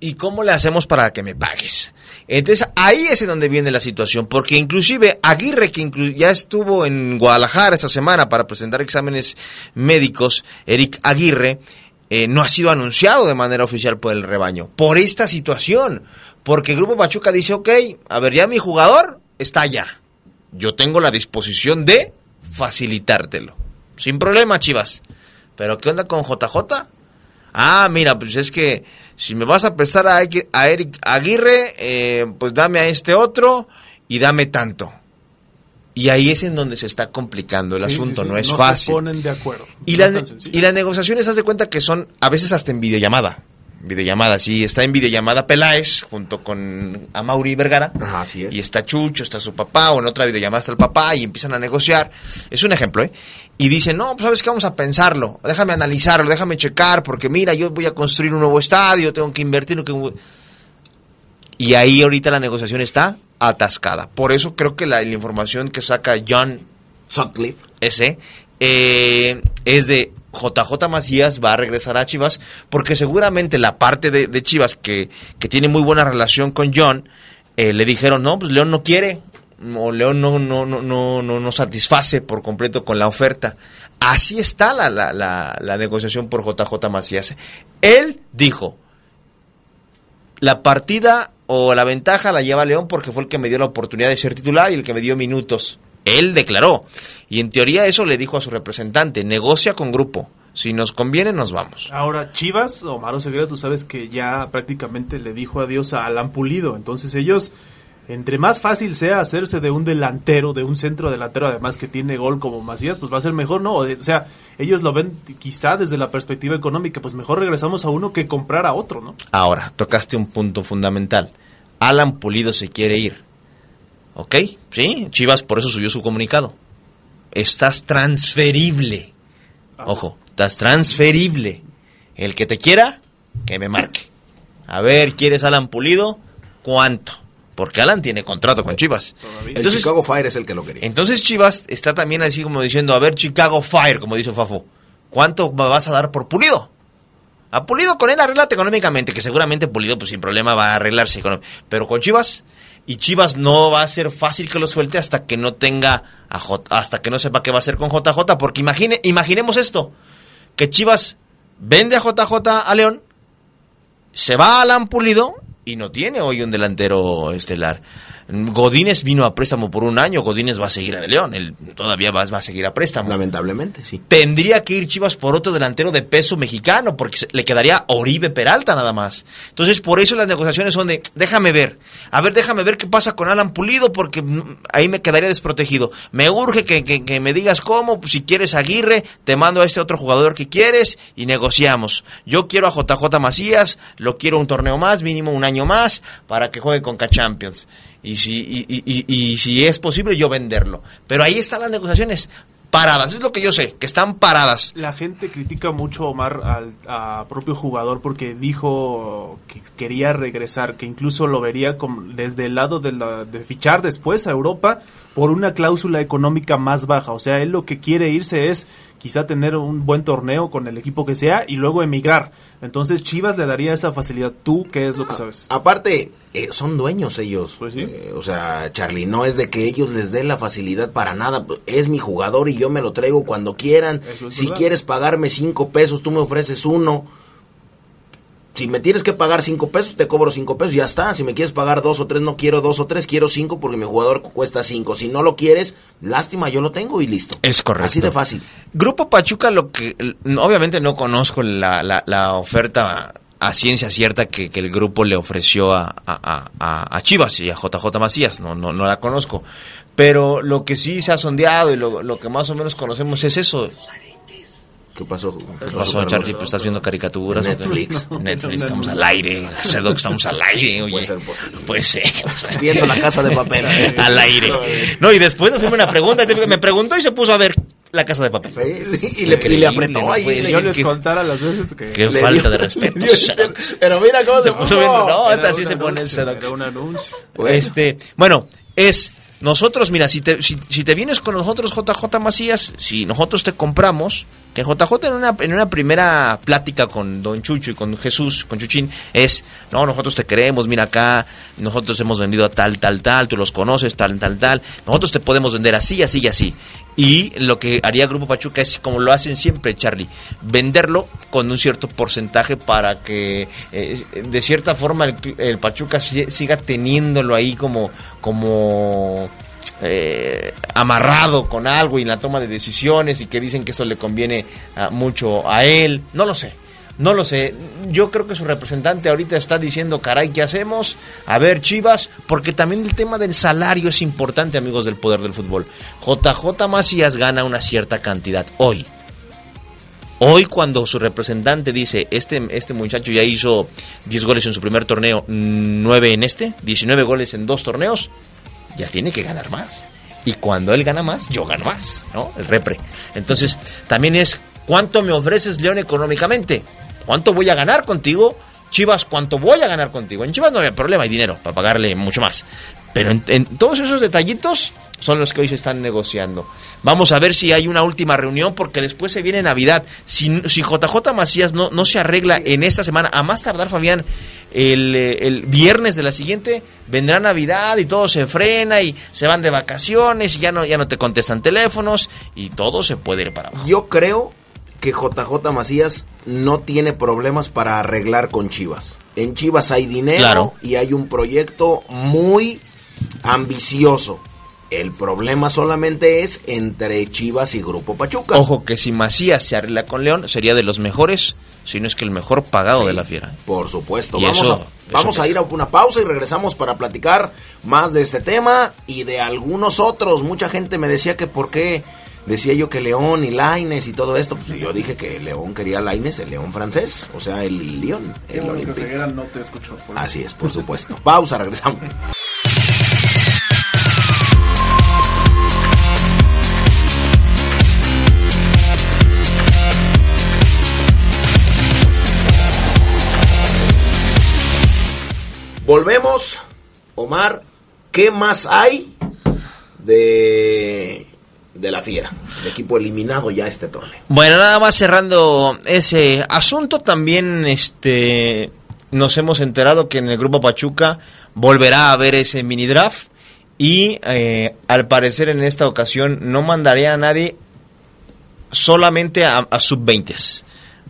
y cómo le hacemos para que me pagues. Entonces ahí es en donde viene la situación, porque inclusive Aguirre, que inclu ya estuvo en Guadalajara esta semana para presentar exámenes médicos, Eric Aguirre, eh, no ha sido anunciado de manera oficial por el rebaño. Por esta situación. Porque el Grupo Pachuca dice, ok, a ver, ya mi jugador está allá. Yo tengo la disposición de facilitártelo. Sin problema, Chivas. Pero ¿qué onda con JJ? Ah, mira, pues es que si me vas a prestar a, a Eric Aguirre, eh, pues dame a este otro y dame tanto. Y ahí es en donde se está complicando el sí, asunto, sí, sí. no es no fácil. Se ponen de acuerdo. Y, no las, y las negociaciones, haz de cuenta que son a veces hasta en videollamada. Videollamada, sí, está en videollamada Peláez junto con Amauri Vergara. Ajá, así es. Y está Chucho, está su papá, o en otra videollamada está el papá, y empiezan a negociar. Es un ejemplo, ¿eh? Y dicen, no, pues sabes que vamos a pensarlo, déjame analizarlo, déjame checar, porque mira, yo voy a construir un nuevo estadio, tengo que invertir. Que... Y ahí ahorita la negociación está atascada. Por eso creo que la, la información que saca John Sutcliffe, ese, eh, es de JJ Macías va a regresar a Chivas, porque seguramente la parte de, de Chivas que, que, tiene muy buena relación con John, eh, le dijeron, no, pues León no quiere, o León no, no, no, no, no, no satisface por completo con la oferta. Así está la, la, la, la negociación por JJ Macías. Él dijo, la partida o la ventaja la lleva León porque fue el que me dio la oportunidad de ser titular y el que me dio minutos. Él declaró. Y en teoría eso le dijo a su representante, negocia con grupo. Si nos conviene, nos vamos. Ahora, Chivas, Omar Oseguera, tú sabes que ya prácticamente le dijo adiós a Alan Pulido. Entonces ellos, entre más fácil sea hacerse de un delantero, de un centro delantero, además que tiene gol como Macías, pues va a ser mejor, ¿no? O sea, ellos lo ven quizá desde la perspectiva económica, pues mejor regresamos a uno que comprar a otro, ¿no? Ahora, tocaste un punto fundamental. Alan Pulido se quiere ir. ¿Ok? Sí, Chivas por eso subió su comunicado. Estás transferible. Ojo, estás transferible. El que te quiera, que me marque. A ver, ¿quieres Alan Pulido? ¿Cuánto? Porque Alan tiene contrato con Chivas. Entonces, el Chicago Fire es el que lo quería. Entonces Chivas está también así como diciendo, a ver, Chicago Fire, como dice Fafo, ¿cuánto vas a dar por Pulido? A Pulido con él arreglate económicamente, que seguramente Pulido pues sin problema va a arreglarse. Pero con Chivas, y Chivas no va a ser fácil que lo suelte hasta que no tenga a J, hasta que no sepa qué va a hacer con JJ, porque imagine, imaginemos esto, que Chivas vende a JJ a León, se va a Alan Pulido y no tiene hoy un delantero estelar. Godínez vino a préstamo por un año, Godínez va a seguir en el León, él todavía va, va, a seguir a préstamo. Lamentablemente, sí. Tendría que ir Chivas por otro delantero de peso mexicano, porque le quedaría Oribe Peralta nada más. Entonces, por eso las negociaciones son de, déjame ver, a ver, déjame ver qué pasa con Alan Pulido, porque ahí me quedaría desprotegido. Me urge que, que, que me digas cómo, pues, si quieres Aguirre, te mando a este otro jugador que quieres y negociamos. Yo quiero a JJ Macías, lo quiero un torneo más, mínimo un año más, para que juegue con K-Champions y si, y, y, y, y, si es posible yo venderlo. Pero ahí están las negociaciones paradas, es lo que yo sé, que están paradas. La gente critica mucho a Omar al a propio jugador porque dijo que quería regresar, que incluso lo vería como desde el lado de, la, de fichar después a Europa por una cláusula económica más baja. O sea, él lo que quiere irse es quizá tener un buen torneo con el equipo que sea y luego emigrar. Entonces Chivas le daría esa facilidad. ¿Tú qué es lo que sabes? Aparte, eh, son dueños ellos. Pues sí. Eh, o sea, Charlie, no es de que ellos les den la facilidad para nada. Es mi jugador y yo me lo traigo cuando quieran. Es Si verdad. quieres pagarme cinco pesos, tú me ofreces uno. Si me tienes que pagar cinco pesos, te cobro cinco pesos, ya está. Si me quieres pagar dos o tres, no quiero dos o tres, quiero cinco porque mi jugador cu- cuesta cinco. Si no lo quieres, lástima, yo lo tengo y listo. Es correcto. Así de fácil. Grupo Pachuca, lo que obviamente no conozco la, la, la oferta a ciencia cierta que, que el grupo le ofreció a, a, a- Chivas y a JJ Macías, no, no, no la conozco. Pero lo que sí se ha sondeado y lo, lo que más o menos conocemos es eso. ¿Qué pasó? ¿Qué pasó, Charlie? Pues estás viendo caricaturas. Netflix. <laughs> Netflix, estamos al aire. <laughs> Que estamos al aire, oye. Puede ser posible. Puede ser. o sea, <laughs> Viendo la casa de papel. al aire. No, y después de hacerme una pregunta, me preguntó y se puso a ver la casa de papel. Sí, y, le, y le apretó no ahí. yo les contara las veces que... Qué falta dio- de respeto. dio-. Pero mira cómo se, Se puso viendo, no, esta sí se pone el. Era un anuncio. Bueno. Este, bueno, es nosotros, mira, si te, si, si te vienes con nosotros, JJ Macías, si nosotros te compramos, que JJ en una, en una primera plática con Don Chucho y con Jesús, con Chuchín, es, no, nosotros te queremos, mira acá, nosotros hemos vendido a tal, tal, tal, tú los conoces, tal, tal, tal, nosotros te podemos vender así, así y así. Y lo que haría Grupo Pachuca es, como lo hacen siempre, Charlie, venderlo con un cierto porcentaje para que eh, de cierta forma el, Pachuca si- siga teniéndolo ahí como, como eh, amarrado con algo y en la toma de decisiones y que dicen que esto le conviene ah, mucho a él. No lo sé. No lo sé. Yo creo que su representante ahorita está diciendo, caray, ¿qué hacemos? A ver, Chivas, porque también el tema del salario es importante, amigos del poder del fútbol. JJ Macías gana una cierta cantidad hoy. Hoy cuando su representante dice, este, este muchacho ya hizo 10 goles en su primer torneo, 9 en este, 19 goles en dos torneos, ya tiene que ganar más. Y cuando él gana más, yo gano más, ¿no? El repre. Entonces, también es, ¿cuánto me ofreces, León, económicamente? ¿Cuánto voy a ganar contigo? Chivas, ¿cuánto voy a ganar contigo? En Chivas no hay problema, hay dinero para pagarle mucho más. Pero en, en todos esos detallitos son los que hoy se están negociando. Vamos a ver si hay una última reunión porque después se viene Navidad. Si, si JJ Macías no, no se arregla en esta semana, a más tardar, Fabián, el, eh, el viernes de la siguiente vendrá Navidad y todo se frena y se van de vacaciones y ya no, ya no te contestan teléfonos y todo se puede ir para abajo. Yo creo que JJ Macías no tiene problemas para arreglar con Chivas. En Chivas hay dinero Claro. y hay un proyecto muy ambicioso. El problema solamente es entre Chivas y Grupo Pachuca. Ojo que si Macías se arregla con León sería de los mejores, si no es que el mejor pagado Sí, de la fiera. Por supuesto. Y Vamos, eso- a, eso vamos a pesa. ir a una pausa y regresamos para platicar más de este tema y de algunos otros. Mucha gente me decía que por qué decía yo que León y Laines y todo esto. Pues yo dije que León quería Laines, el León francés, o sea, el León, el no te escuchó. por Así es, por supuesto. Pausa, regresamos. <laughs> Volvemos, Omar. ¿Qué más hay de, de la fiera? El equipo eliminado ya este torneo. Bueno, nada más cerrando ese asunto, también este nos hemos enterado que en el grupo Pachuca volverá a haber ese mini draft y eh, al parecer en esta ocasión no mandaría a nadie solamente a, a sub-20,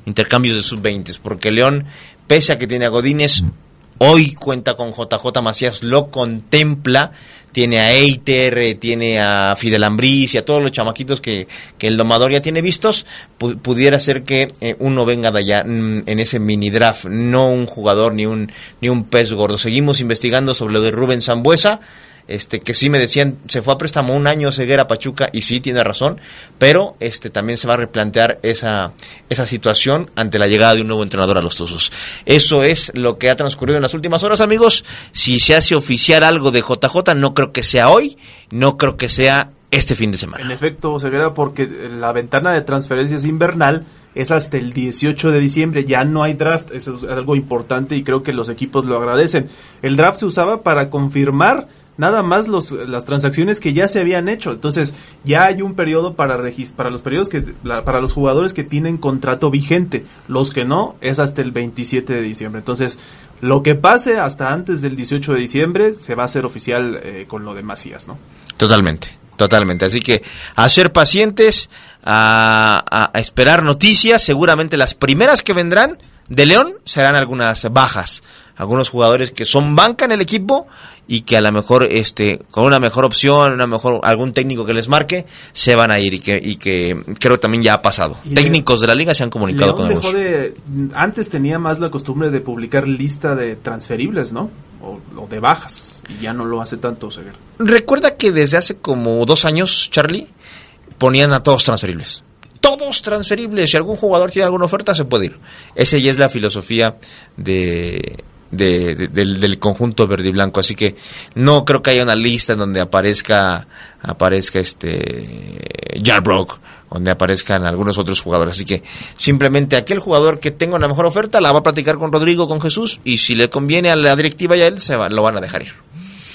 intercambios de sub-20, porque León, pese a que tiene a Godínez, hoy cuenta con JJ Macías, lo contempla, tiene a Eiter, tiene a Fidel Ambriz y a todos los chamaquitos que, el domador ya tiene vistos, pu- pudiera ser que eh, uno venga de allá mm, en ese mini draft, no un jugador ni un, ni un pez gordo. Seguimos investigando sobre lo de Rubén Zambuesa, este que sí me decían se fue a préstamo un año Ceguera Pachuca y sí tiene razón pero este también se va a replantear esa esa situación ante la llegada de un nuevo entrenador a los Tuzos. Eso es lo que ha transcurrido en las últimas horas amigos. Si se hace oficial algo de JJ no creo que sea hoy no creo que sea este fin de En semana efecto, Ceguera, porque la ventana de transferencias invernal es hasta el 18 de diciembre, ya no hay draft, eso es algo importante y creo que los equipos lo agradecen. El draft se usaba para confirmar nada más los, las transacciones que ya se habían hecho. Entonces, ya hay un periodo para para los periodos que para los jugadores que tienen contrato vigente. Los que no es hasta el 27 de diciembre. Entonces, lo que pase hasta antes del 18 de diciembre se va a hacer oficial eh, con lo de Macías, ¿no? Totalmente. Totalmente. Así que a ser pacientes, a, esperar noticias. Seguramente las primeras que vendrán de León serán algunas bajas. Algunos jugadores que son banca en el equipo y que a lo mejor este con una mejor opción, una mejor algún técnico que les marque se van a ir y que y que creo también ya ha pasado. Técnicos de la liga se han comunicado con dejó de, antes tenía más la costumbre de publicar lista de transferibles, ¿no? O, o de bajas y ya no lo hace tanto, Seguer. Recuerda que desde hace como dos años, Charlie, ponían a todos transferibles. Todos transferibles. Si algún jugador tiene alguna oferta, se puede ir. Esa ya es la filosofía de, del, conjunto verde y blanco. Así que no creo que haya una lista en donde aparezca, aparezca este Jarbrock, donde aparezcan algunos otros jugadores. Así que simplemente aquel jugador que tenga una mejor oferta la va a platicar con Rodrigo, con Jesús, y si le conviene a la directiva y a él, se va, lo van a dejar ir.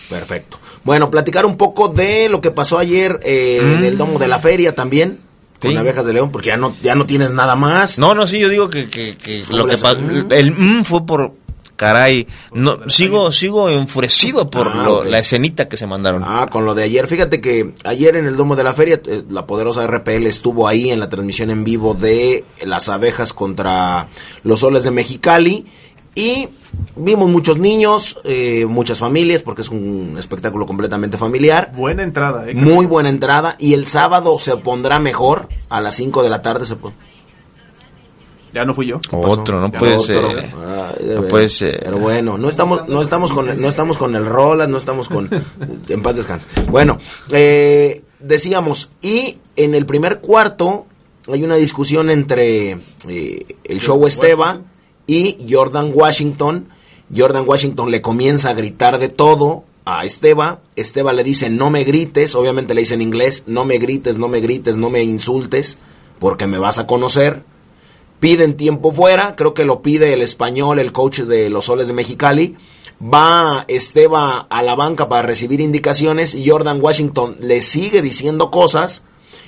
Perfecto. Bueno, platicar un poco de lo que pasó ayer eh, en el domo de la feria también. Con abejas de león, porque ya no, ya no tienes nada más. No, no, sí, yo digo que, que, que lo que pasó, el mm fue por, caray, no, sigo, sigo enfurecido por ah, la escenita que se mandaron. Ah, con lo de ayer. Fíjate que ayer en el Domo de la Feria, eh, la poderosa RPL estuvo ahí en la transmisión en vivo de las abejas contra los soles de Mexicali. Y vimos muchos niños, eh, muchas familias, porque es un espectáculo completamente familiar. Buena entrada, ¿eh? Muy buena entrada. Y el sábado se pondrá mejor, a las 5 de la tarde se pone. Ya no fui yo. Otro, no puede ser. no puede ser. Pero bueno, no estamos, no estamos con, no estamos con el Roland, no estamos con, <laughs> en paz descanse. Bueno, eh, decíamos, y en el primer cuarto hay una discusión entre eh, el show Esteba y Jordan Washington. Jordan Washington le comienza a gritar de todo a Esteba. Esteba le dice, no me grites, obviamente le dice en inglés, no me grites, no me grites, no me insultes, porque me vas a conocer. Piden tiempo fuera, creo que lo pide el español, el coach de los Soles de Mexicali. Va Esteba a la banca para recibir indicaciones y Jordan Washington le sigue diciendo cosas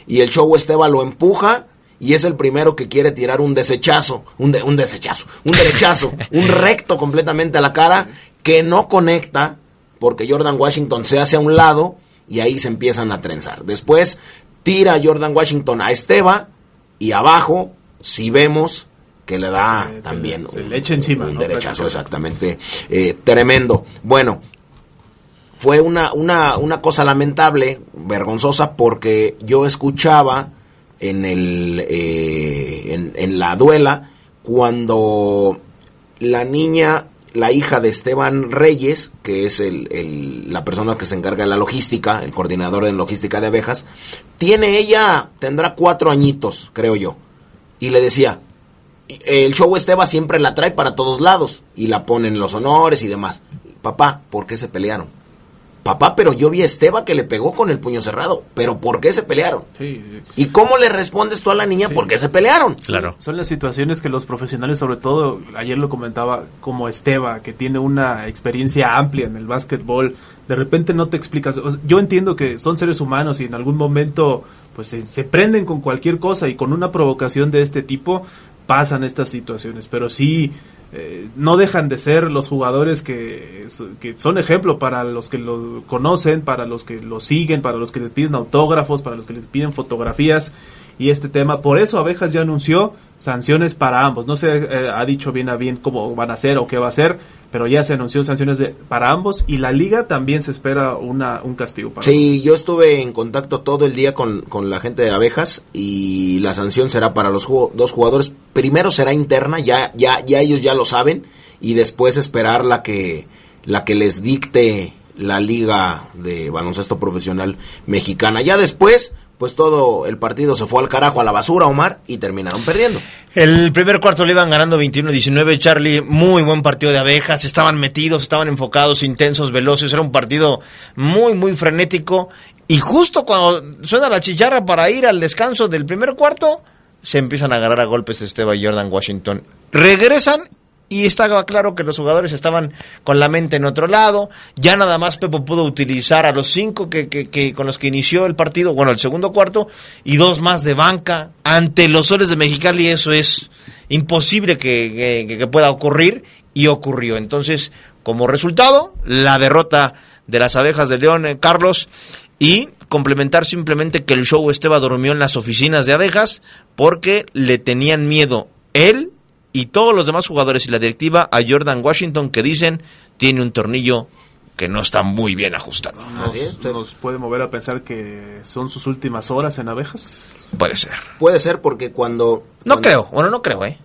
y el show Esteba lo empuja y es el primero que quiere tirar un desechazo, un, un desechazo, un derechazo, <laughs> un recto completamente a la cara que no conecta porque Jordan Washington se hace a un lado y ahí se empiezan a trenzar. Después tira Jordan Washington a Esteba y abajo, si vemos que le da también se, le echa encima, un derechazo exactamente eh, tremendo. Bueno, fue una, una, una cosa lamentable, vergonzosa, porque yo escuchaba en, el, eh, en, la duela cuando la niña, la hija de Esteban Reyes, que es el, la persona que se encarga de la logística, el coordinador de logística de abejas, tiene ella, tendrá cuatro añitos, creo yo. Y le decía, el show Esteba siempre la trae para todos lados y la ponen los honores y demás. Papá, ¿por qué se pelearon? Papá, pero yo vi a Esteba que le pegó con el puño cerrado, pero ¿por qué se pelearon? Sí, ¿Y cómo le respondes tú a la niña por qué se pelearon? Claro. Son las situaciones que los profesionales, sobre todo, ayer lo comentaba, como Esteba, que tiene una experiencia amplia en el básquetbol, de repente no te explicas. Yo entiendo que son seres humanos y en algún momento pues se, se prenden con cualquier cosa y con una provocación de este tipo pasan estas situaciones, pero sí eh, no dejan de ser los jugadores que, que, son ejemplo para los que lo conocen, para los que lo siguen, para los que les piden autógrafos, para los que les piden fotografías y este tema. Por eso Abejas ya anunció sanciones para ambos. No se eh, ha dicho bien a bien cómo van a ser o qué va a ser, pero ya se anunció sanciones de, para ambos y la liga también se espera una, un castigo para Sí, yo estuve en contacto todo el día con, con, la gente de Abejas y la sanción será para los dos jugadores. Primero será interna, ya, ya, ya ellos ya lo saben, y después esperar la que, la que les dicte la liga de baloncesto profesional mexicana. Ya después pues todo el partido se fue al carajo a la basura, Omar, y terminaron perdiendo. El primer cuarto le iban ganando 21-19, Charlie, muy buen partido de abejas, estaban metidos, estaban enfocados, intensos, veloces, era un partido muy, muy frenético, y justo cuando suena la chicharra para ir al descanso del primer cuarto, se empiezan a agarrar a golpes Esteban y Jordan Washington. Regresan y estaba claro que los jugadores estaban con la mente en otro lado. Ya nada más Pepo pudo utilizar a los cinco que, que, con los que inició el partido, bueno, el segundo cuarto, y dos más de banca ante los soles de Mexicali. Eso es imposible que, que, que pueda ocurrir y ocurrió. Entonces, como resultado, la derrota de las abejas de León, eh, Carlos, y complementar simplemente que el show Esteba durmió en las oficinas de abejas porque le tenían miedo él y todos los demás jugadores y la directiva a Jordan Washington que dicen tiene un tornillo que no está muy bien ajustado. Nos, nos puede mover a pensar que son sus últimas horas en abejas. Puede ser. Puede ser porque cuando... No cuando- creo, bueno, no creo, ¿eh?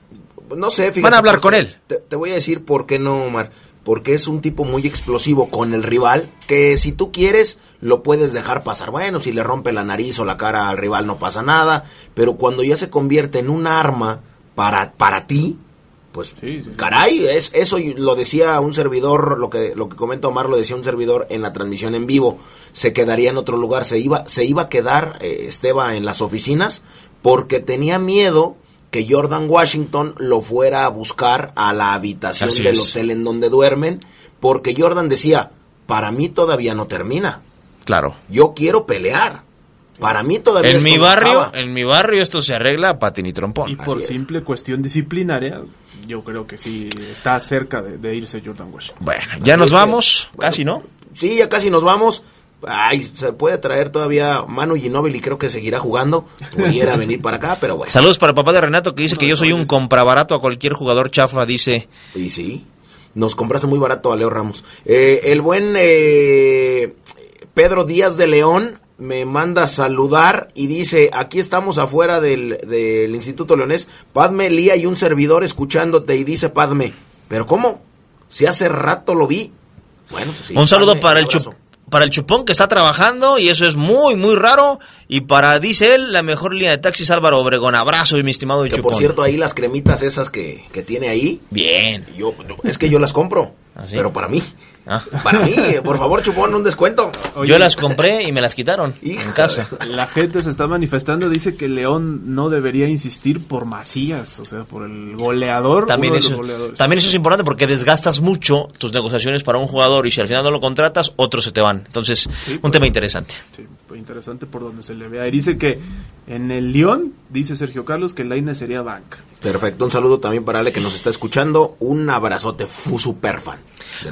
No sé, fíjate. Van a hablar con él. Te, te voy a decir por qué no, Omar. Porque es un tipo muy explosivo con el rival, que si tú quieres lo puedes dejar pasar. Bueno, si le rompe la nariz o la cara al rival no pasa nada, pero cuando ya se convierte en un arma para, para ti, pues Sí, sí, sí. caray, es, eso lo decía un servidor, lo que, lo que comenta Omar lo decía un servidor en la transmisión en vivo, se quedaría en otro lugar, se iba, se iba a quedar eh, Esteba en las oficinas porque tenía miedo que Jordan Washington lo fuera a buscar a la habitación Así del es. hotel en donde duermen, porque Jordan decía, para mí todavía no termina, Claro. yo quiero pelear, para mí todavía En esto mi no barrio, acaba". en mi barrio esto se arregla a patín y trompón. Y por Así es. simple cuestión disciplinaria, yo creo que sí está cerca de, de irse Jordan Washington. Bueno, ya Así nos que, vamos, bueno, casi, ¿no? Sí, ya casi nos vamos. Ay, se puede traer todavía Manu Ginóbili, creo que seguirá jugando. Pudiera <laughs> venir para acá, pero bueno. Saludos para el papá de Renato que dice que yo soy un comprabarato a cualquier jugador chafa, dice. Y sí, nos compraste muy barato a Leo Ramos. Eh, el buen eh, Pedro Díaz de León me manda saludar y dice, aquí estamos afuera del, del Instituto Leonés, Padme, Lía y un servidor escuchándote y dice Padme, pero ¿cómo? Si hace rato lo vi. Bueno, pues sí, un saludo Padme, para el, chup- para el chupón que está trabajando y eso es muy, muy raro. Y para, dice él, la mejor línea de taxis Álvaro Obregón. Abrazo, mi estimado Que chupón. por cierto, ahí las cremitas esas que, que tiene ahí, Bien. yo es que yo las compro, ¿Ah, sí? pero para mí. Ah. Para mí, por favor, Chupón, un descuento. Oye, Yo las compré y me las quitaron en casa. La gente se está manifestando, dice que León no debería insistir por Macías, o sea, por el goleador. También eso, también eso es importante porque desgastas mucho tus negociaciones para un jugador y si al final no lo contratas, otros se te van. Entonces, Sí, un pues. tema interesante. Sí, pues interesante por donde se le vea. Y dice que en el León, dice Sergio Carlos, que Laine sería bank. Perfecto, un saludo también para Ale que nos está escuchando. Un abrazote, fu super fan.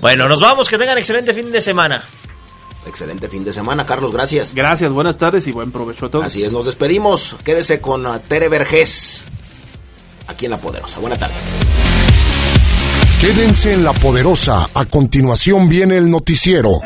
Bueno, nos vamos, que tengan excelente fin de semana. Excelente fin de semana, Carlos, gracias. Gracias, buenas tardes y buen provecho a todos. Así es, nos despedimos. Quédese con uh, Tere Vergés, aquí en La Poderosa. Buena tarde. Quédense en la poderosa. A continuación viene el noticiero.